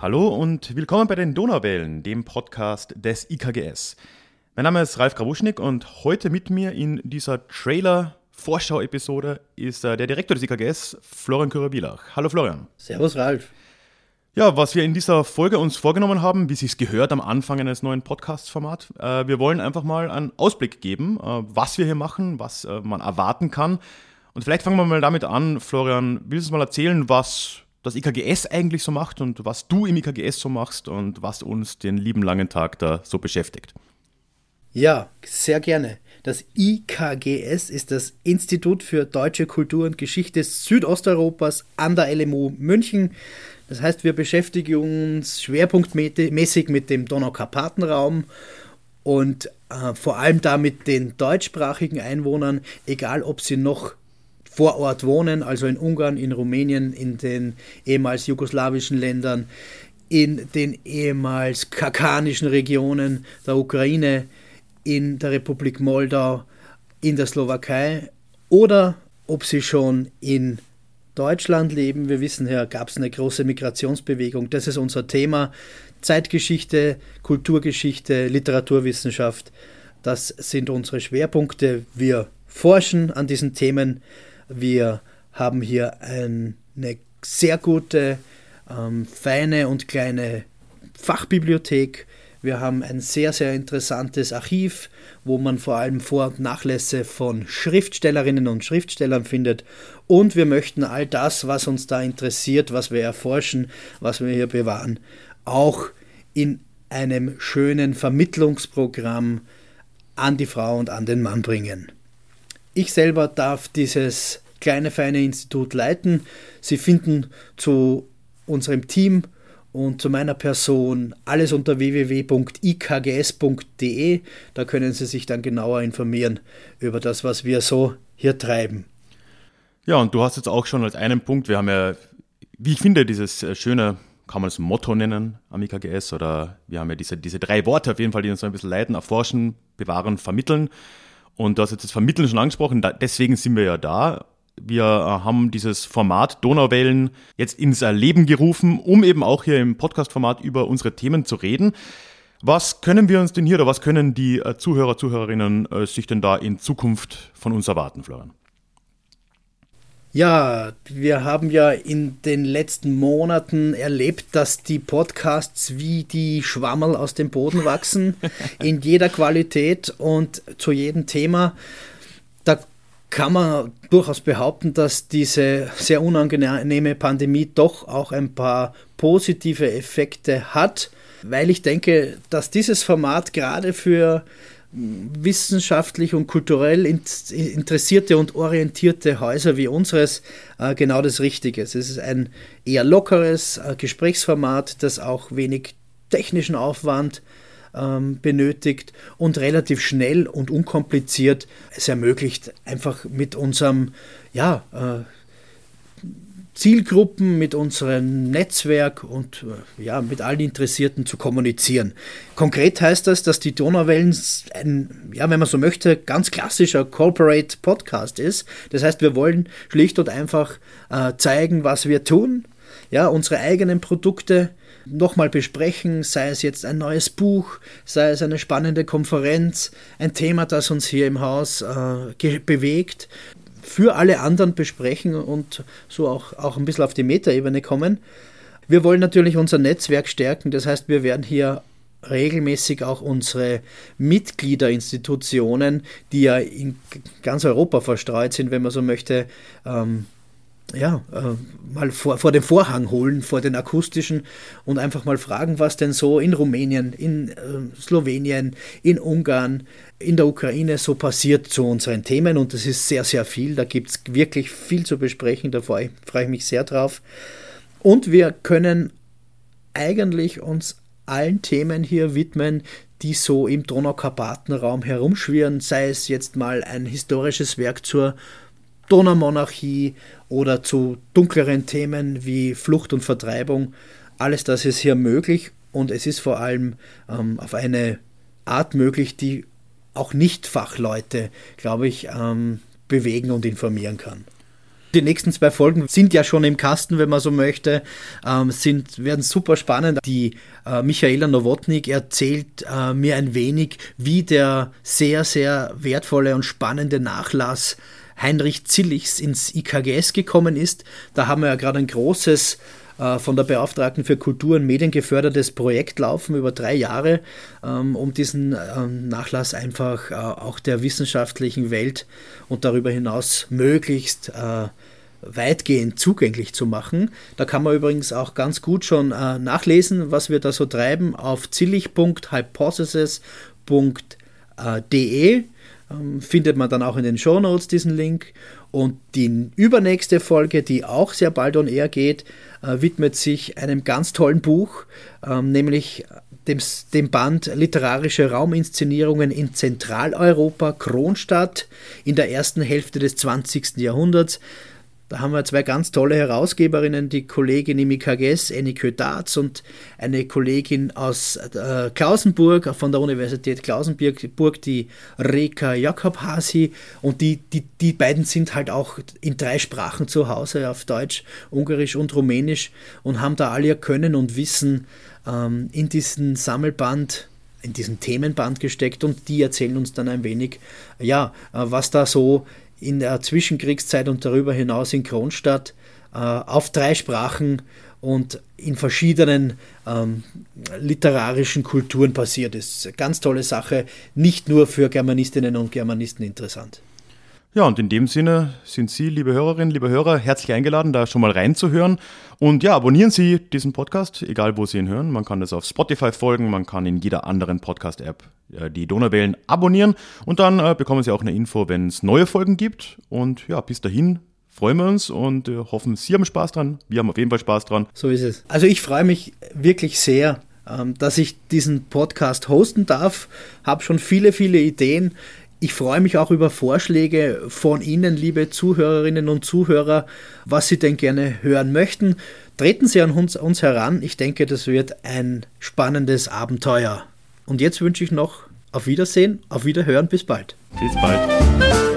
Hallo und willkommen bei den Donauwellen, dem Podcast des IKGS. Mein Name ist Ralf Grabuschnik und heute mit mir in dieser Trailer-Vorschau-Episode ist äh, der Direktor des IKGS, Florian Kürer-Bielach. Hallo Florian. Servus Ralf. Ja, was wir in dieser Folge uns vorgenommen haben, wie es sich gehört am Anfang eines neuen Podcast-Formats, äh, wir wollen einfach mal einen Ausblick geben, äh, was wir hier machen, was äh, man erwarten kann. Und vielleicht fangen wir mal damit an, Florian, willst du mal erzählen, was das IKGS eigentlich so macht und was du im IKGS so machst und was uns den lieben langen Tag da so beschäftigt? Ja, sehr gerne. Das IKGS ist das Institut für Deutsche Kultur und Geschichte Südosteuropas an der LMU München. Das heißt, wir beschäftigen uns schwerpunktmäßig mit dem Donaukarpatenraum und äh, vor allem da mit den deutschsprachigen Einwohnern, egal ob sie noch vor Ort wohnen, also in Ungarn, in Rumänien, in den ehemals jugoslawischen Ländern, in den ehemals kakanischen Regionen der Ukraine, in der Republik Moldau, in der Slowakei oder ob sie schon in Deutschland leben. Wir wissen ja, gab es eine große Migrationsbewegung. Das ist unser Thema. Zeitgeschichte, Kulturgeschichte, Literaturwissenschaft. Das sind unsere Schwerpunkte. Wir forschen an diesen Themen. Wir haben hier ein, eine sehr gute, ähm, feine und kleine Fachbibliothek wir haben ein sehr, sehr interessantes Archiv, wo man vor allem Vor- und Nachlässe von Schriftstellerinnen und Schriftstellern findet. Und wir möchten all das, was uns da interessiert, was wir erforschen, was wir hier bewahren, auch in einem schönen Vermittlungsprogramm an die Frau und an den Mann bringen. Ich selber darf dieses kleine feine Institut leiten. Sie finden zu unserem Team und zu meiner Person alles unter www.ikgs.de. Da können Sie sich dann genauer informieren über das, was wir so hier treiben. Ja, und du hast jetzt auch schon als einen Punkt, wir haben ja, wie ich finde, dieses äh, schöne, kann man es Motto nennen am IKGS oder wir haben ja diese, diese drei Worte auf jeden Fall, die uns so ein bisschen leiten, erforschen, bewahren, vermitteln. Und du hast jetzt das Vermitteln schon angesprochen, deswegen sind wir ja da wir äh, haben dieses Format Donauwellen jetzt ins Leben gerufen, um eben auch hier im Podcast-Format über unsere Themen zu reden. Was können wir uns denn hier oder was können die äh, Zuhörer, Zuhörerinnen äh, sich denn da in Zukunft von uns erwarten, Florian? Ja, wir haben ja in den letzten Monaten erlebt, dass die Podcasts wie die Schwammerl aus dem Boden wachsen, in jeder Qualität und zu jedem Thema. Da kann man durchaus behaupten, dass diese sehr unangenehme Pandemie doch auch ein paar positive Effekte hat, weil ich denke, dass dieses Format gerade für wissenschaftlich und kulturell interessierte und orientierte Häuser wie unseres äh, genau das Richtige. Es ist ein eher lockeres äh, Gesprächsformat, das auch wenig technischen Aufwand ähm, benötigt und relativ schnell und unkompliziert es ermöglicht, einfach mit unserem ja, äh, Zielgruppen, mit unserem Netzwerk und äh, ja, mit allen Interessierten zu kommunizieren. Konkret heißt das, dass die Donauwellen ein, ja, wenn man so möchte, ganz klassischer Corporate Podcast ist. Das heißt, wir wollen schlicht und einfach äh, zeigen, was wir tun, ja, unsere eigenen Produkte nochmal besprechen, sei es jetzt ein neues Buch, sei es eine spannende Konferenz, ein Thema, das uns hier im Haus äh, bewegt, für alle anderen besprechen und so auch, auch ein bisschen auf die Metaebene kommen. Wir wollen natürlich unser Netzwerk stärken, das heißt, wir werden hier regelmäßig auch unsere Mitgliederinstitutionen, die ja in ganz Europa verstreut sind, wenn man so möchte, ähm, ja, äh, mal vor, vor den Vorhang holen, vor den akustischen und einfach mal fragen, was denn so in Rumänien, in äh, Slowenien, in Ungarn, in der Ukraine so passiert zu unseren Themen. Und das ist sehr, sehr viel. Da gibt es wirklich viel zu besprechen. Da freue ich, mich sehr drauf. Und wir können eigentlich uns allen Themen hier widmen, die so im Donaukarpatenraum herumschwirren, sei es jetzt mal ein historisches Werk zur Donaumonarchie oder zu dunkleren Themen wie Flucht und Vertreibung. Alles das ist hier möglich und es ist vor allem ähm, auf eine Art möglich, die auch Nicht-Fachleute, glaube ich, ähm, bewegen und informieren kann. Die nächsten zwei Folgen sind ja schon im Kasten, wenn man so möchte, ähm, sind, werden super spannend. Die äh, Michaela Nowotnik erzählt äh, mir ein wenig, wie der sehr, sehr wertvolle und spannende Nachlass Heinrich Zillichs ins IKGS gekommen ist. Da haben wir ja gerade ein großes äh, von der Beauftragten für Kultur und Medien gefördertes Projekt laufen über drei Jahre, ähm, um diesen ähm, Nachlass einfach äh, auch der wissenschaftlichen Welt und darüber hinaus möglichst äh, weitgehend zugänglich zu machen. Da kann man übrigens auch ganz gut schon nachlesen, was wir da so treiben auf zillig.hypothesis.de ähm, findet man dann auch in den Show Notes diesen Link. Und die übernächste Folge, die auch sehr bald on air geht, äh, widmet sich einem ganz tollen Buch, ähm, nämlich dem, dem Band Literarische Rauminszenierungen in Zentraleuropa, Kronstadt, in der ersten Hälfte des 20. Jahrhunderts. Da haben wir zwei ganz tolle Herausgeberinnen, die Kollegin im IKGS, Enike Darz und eine Kollegin aus äh, Klausenburg, von der Universität Klausenburg, die Reka Jakob Hasi. Und die, die, die beiden sind halt auch in drei Sprachen zu Hause, auf Deutsch, Ungarisch und Rumänisch und haben da all ihr Können und Wissen ähm, in diesen Sammelband in diesen Themenband gesteckt und die erzählen uns dann ein wenig, ja, äh, was da so in der Zwischenkriegszeit und darüber hinaus in Kronstadt äh, auf drei Sprachen und in verschiedenen ähm, literarischen Kulturen passiert ist. Ganz tolle Sache, nicht nur für Germanistinnen und Germanisten interessant. Ja, und in dem Sinne sind Sie, liebe Hörerinnen, liebe Hörer, herzlich eingeladen, da schon mal reinzuhören. Und ja, abonnieren Sie diesen Podcast, egal wo Sie ihn hören. Man kann das auf Spotify folgen, man kann in jeder anderen Podcast-App äh, die Donauwellen abonnieren. Und dann äh, bekommen Sie auch eine Info, wenn es neue Folgen gibt. Und ja, bis dahin freuen wir uns und äh, hoffen, Sie haben Spaß dran. Wir haben auf jeden Fall Spaß dran. So ist es. Also ich freue mich wirklich sehr, ähm, dass ich diesen Podcast hosten darf. Habe schon viele, viele Ideen. Ich freue mich auch über Vorschläge von Ihnen, liebe Zuhörerinnen und Zuhörer, was Sie denn gerne hören möchten. Treten Sie an uns, uns heran. Ich denke, das wird ein spannendes Abenteuer. Und jetzt wünsche ich noch auf Wiedersehen, auf Wiederhören, bis bald. Bis bald.